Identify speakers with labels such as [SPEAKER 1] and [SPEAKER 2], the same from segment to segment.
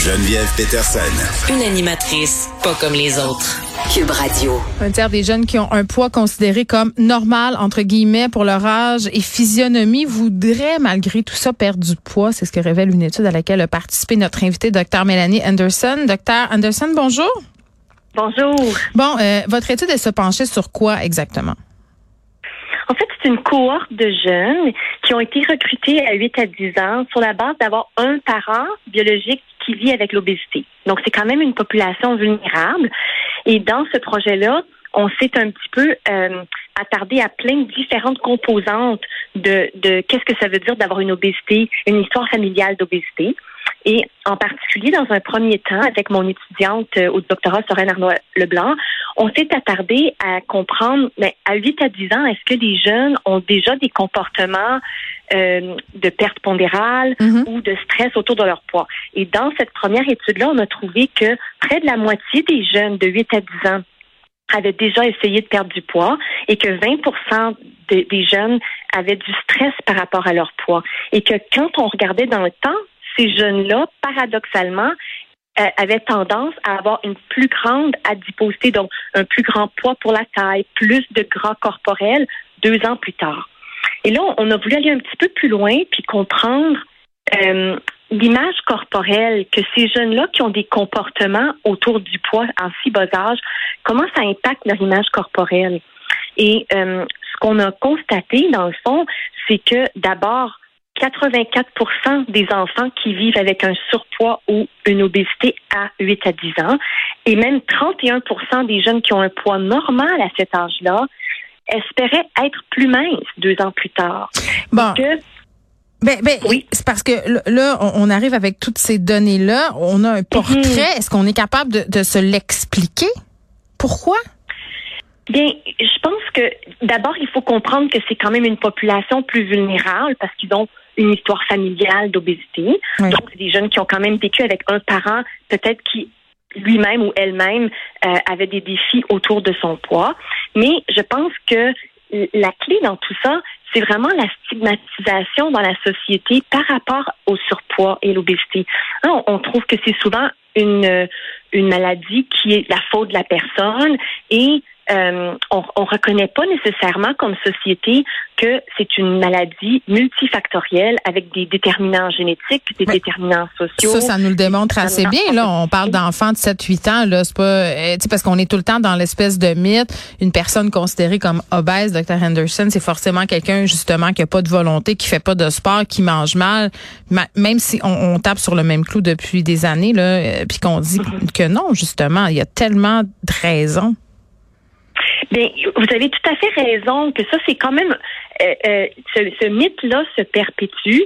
[SPEAKER 1] Geneviève Peterson.
[SPEAKER 2] Une animatrice pas comme les autres. Cube Radio.
[SPEAKER 3] Un tiers des jeunes qui ont un poids considéré comme normal, entre guillemets, pour leur âge et physionomie, voudraient, malgré tout ça, perdre du poids. C'est ce que révèle une étude à laquelle a participé notre invitée, Dr. Mélanie Anderson. Dr. Anderson, bonjour.
[SPEAKER 4] Bonjour.
[SPEAKER 3] Bon, euh, votre étude, elle se penchait sur quoi exactement?
[SPEAKER 4] En fait, c'est une cohorte de jeunes qui ont été recrutés à 8 à 10 ans sur la base d'avoir un parent biologique qui vit avec l'obésité. Donc, c'est quand même une population vulnérable. Et dans ce projet-là, on s'est un petit peu euh, attardé à plein de différentes composantes de, de qu'est-ce que ça veut dire d'avoir une obésité, une histoire familiale d'obésité. Et en particulier, dans un premier temps, avec mon étudiante euh, au doctorat Sorène Arnaud Leblanc, on s'est attardé à comprendre, mais à 8 à 10 ans, est-ce que les jeunes ont déjà des comportements euh, de perte pondérale
[SPEAKER 3] Mhm.
[SPEAKER 4] ou de stress autour de leur poids? Et dans cette première étude-là, on a trouvé que près de la moitié des jeunes de 8 à 10 ans avaient déjà essayé de perdre du poids et que 20 de- des jeunes avaient du stress par rapport à leur poids. Et que quand on regardait dans le temps, ces jeunes-là, paradoxalement, euh, avaient tendance à avoir une plus grande adiposité, donc un plus grand poids pour la taille, plus de gras corporel deux ans plus tard. Et là, on a voulu aller un petit peu plus loin puis comprendre euh, l'image corporelle que ces jeunes-là qui ont des comportements autour du poids en si bas âge, comment ça impacte leur image corporelle? Et euh, ce qu'on a constaté, dans le fond, c'est que d'abord, 84% des enfants qui vivent avec un surpoids ou une obésité à 8 à 10 ans, et même 31% des jeunes qui ont un poids normal à cet âge-là, espéraient être plus minces deux ans plus tard.
[SPEAKER 3] Bon.
[SPEAKER 4] Que
[SPEAKER 3] Ben, ben,
[SPEAKER 4] Oui.
[SPEAKER 3] c'est parce que là, on, arrive avec toutes ces données-là. On a un portrait. Est-ce qu'on est capable de, de se l'expliquer? Pourquoi?
[SPEAKER 4] Bien, je pense que d'abord, il faut comprendre que c'est quand même une population plus vulnérable parce qu'ils ont une histoire familiale d'obésité.
[SPEAKER 3] Oui.
[SPEAKER 4] Donc, c'est des jeunes qui ont quand même vécu avec un parent peut-être qui lui-même ou elle-même euh, avait des défis autour de son poids. Mais je pense que la clé dans tout ça, c'est vraiment la stigmatisation dans la société par rapport au surpoids et l'obésité. Hein, On, on trouve que c'est souvent une, une maladie qui est la faute de la personne et euh, on ne reconnaît pas nécessairement comme société que c'est une maladie multifactorielle avec des déterminants génétiques, des déterminants sociaux.
[SPEAKER 3] Ça, ça nous le démontre assez bien. Là, on parle d'enfants de 7-8 ans. Là, c'est pas, euh, tu sais, parce qu'on est tout le temps dans l'espèce de mythe. Une personne considérée comme obèse, Dr. Henderson, c'est forcément quelqu'un justement qui a pas de volonté, qui fait pas de sport, qui mange mal. Ma- même si on, on tape sur le même clou depuis des années, là, euh, puis qu'on dit que non, justement, il y a tellement de raisons.
[SPEAKER 4] Bien, vous avez tout à fait raison que ça, c'est quand même euh, euh, ce, ce mythe-là se perpétue.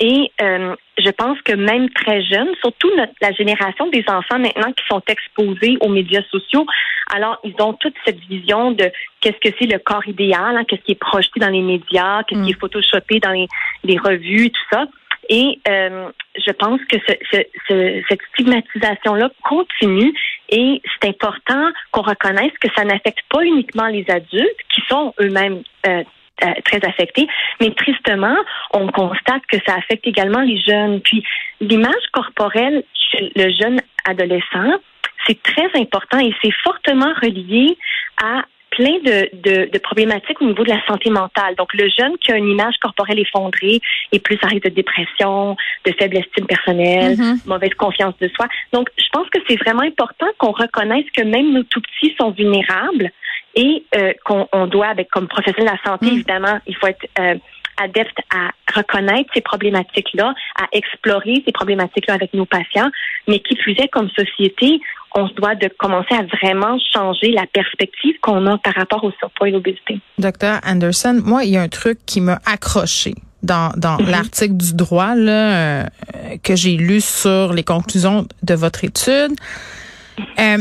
[SPEAKER 4] Et euh, je pense que même très jeunes, surtout notre, la génération des enfants maintenant qui sont exposés aux médias sociaux, alors ils ont toute cette vision de qu'est-ce que c'est le corps idéal, hein, qu'est-ce qui est projeté dans les médias, qu'est-ce qui est photoshopé dans les, les revues, tout ça. Et euh, je pense que ce, ce, ce- cette stigmatisation-là continue et c'est important qu'on reconnaisse que ça n'affecte pas uniquement les adultes qui sont eux-mêmes euh, euh, très affectés, mais tristement, on constate que ça affecte également les jeunes. Puis l'image corporelle chez le jeune adolescent, c'est très important et c'est fortement relié à plein de, de, de problématiques au niveau de la santé mentale. Donc, le jeune qui a une image corporelle effondrée est plus à risque de dépression, de faible estime personnelle,
[SPEAKER 3] Mhm.
[SPEAKER 4] mauvaise confiance de soi. Donc, je pense que c'est vraiment important qu'on reconnaisse que même nos tout petits sont vulnérables et euh, qu'on on doit, avec comme professionnel de la santé,
[SPEAKER 3] Mm.
[SPEAKER 4] évidemment, il faut être euh, adepte à reconnaître ces problématiques-là, à explorer ces problématiques-là avec nos patients, mais qui plus est, comme société, on se doit de commencer à vraiment changer la perspective qu'on a par rapport au surpoids et l'obésité.
[SPEAKER 3] Docteur Anderson, moi, il y a un truc qui m'a accroché dans, dans
[SPEAKER 4] Mhm.
[SPEAKER 3] l'article du droit là, euh, que j'ai lu sur les conclusions de votre étude. Euh,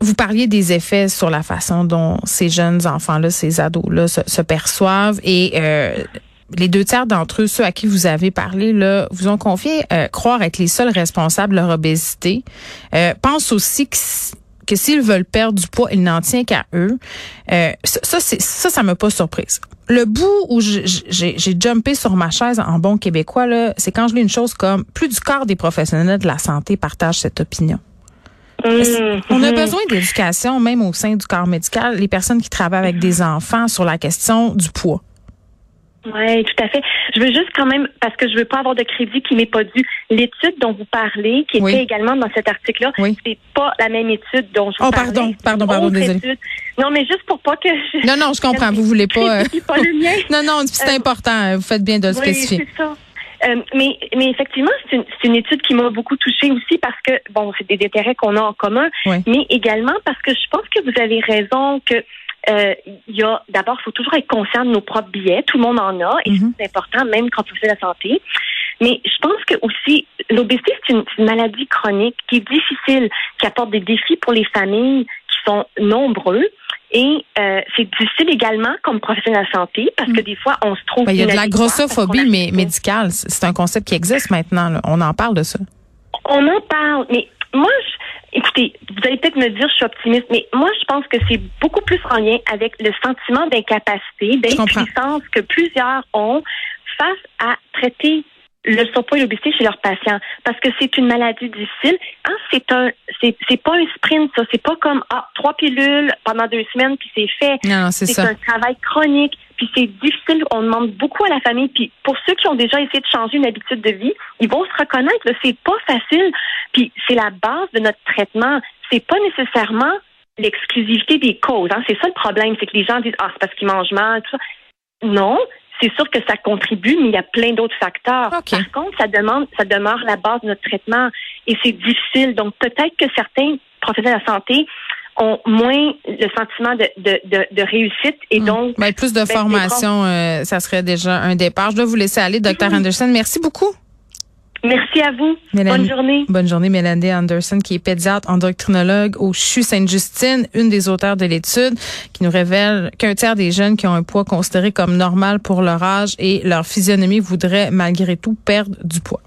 [SPEAKER 3] vous parliez des effets sur la façon dont ces jeunes enfants-là, ces ados-là se, se perçoivent et euh, les deux tiers d'entre eux, ceux à qui vous avez parlé, là, vous ont confié euh, croire être les seuls responsables de leur obésité. Euh, pense aussi que que s'ils veulent perdre du poids, il n'en tient qu'à eux. Euh, ça, ça, ça, ça m'a pas surprise. Le bout où j'ai jumpé sur ma chaise en bon québécois, là, c'est quand je lis une chose comme plus du quart des professionnels de la santé partagent cette opinion. Mmh. On a besoin d'éducation, même au sein du corps médical, les personnes qui travaillent avec des enfants sur la question du poids?
[SPEAKER 4] Oui, tout à fait. Je veux juste quand même, parce que je veux pas avoir de crédit qui m'est pas dû, l'étude dont vous parlez, qui était également dans cet article-là, c'est pas la même étude dont je
[SPEAKER 3] oh, pardon, pardon, pardon, désolé.
[SPEAKER 4] Non, mais juste pour pas que je...
[SPEAKER 3] Non, non, je comprends. Vous voulez pas... Euh, pas le mien. non, non, c'est euh, important. Vous faites bien de le oui, spécifier.
[SPEAKER 4] c'est ça. Euh, mais, mais effectivement, c'est une, une, étude qui m'a beaucoup touchée aussi parce que, bon, c'est des intérêts qu'on a en commun, mais également parce que je pense que vous avez raison que euh, y a d'abord, il faut toujours être conscient de nos propres billets. Tout le monde en a et mhm. c'est important, même quand on fait la santé. Mais je pense que aussi l'obésité c'est une, maladie chronique qui est difficile, qui apporte des défis pour les familles qui sont nombreux. Et euh, c'est difficile également comme professionnel de la santé parce que mm. des fois, on se trouve...
[SPEAKER 3] Ben, il y a de la grossophobie mais médicale. C'est un concept qui existe maintenant. On en parle de ça.
[SPEAKER 4] On en parle, mais moi, je, écoutez, vous allez peut-être me dire je suis optimiste, mais moi, je pense que c'est beaucoup plus en lien avec le sentiment d'incapacité, d'impuissance que plusieurs ont face à traiter le surpoids et l'obésité chez leurs patients parce que c'est une maladie difficile. Hein, c'est un, c'est, c'est pas un sprint, ça. C'est pas comme ah trois pilules pendant deux semaines puis c'est fait.
[SPEAKER 3] Non, c'est,
[SPEAKER 4] c'est un travail chronique. Puis c'est difficile. On demande beaucoup à la famille. Puis pour ceux qui ont déjà essayé de changer une habitude de vie, ils vont se reconnaître. que c'est pas facile. Puis c'est la base de notre traitement. C'est pas nécessairement l'exclusivité des causes. Hein. C'est ça le problème, c'est que les gens disent ah c'est parce qu'ils mangent mal. Tout ça. Non, c'est sûr que ça contribue, mais il y a plein d'autres facteurs. Par contre, ça demande, ça demeure la base de notre traitement et c'est difficile. Donc peut-être que certains professionnels de la santé ont moins le sentiment de, de, de, de réussite et hmm. donc
[SPEAKER 3] Mais ben, plus de ben, formation, euh, ça serait déjà un départ. Je dois vous laisser aller, Dr. Anderson. Merci beaucoup.
[SPEAKER 4] Merci à vous. bonne journée.
[SPEAKER 3] Bonne journée, Mélanie Anderson, qui est pédiatre endocrinologue au CHU Sainte-Justine, une des auteurs de l'étude, qui nous révèle qu'un tiers des jeunes qui ont un poids considéré comme normal pour leur âge et leur physionomie voudraient malgré tout perdre du poids.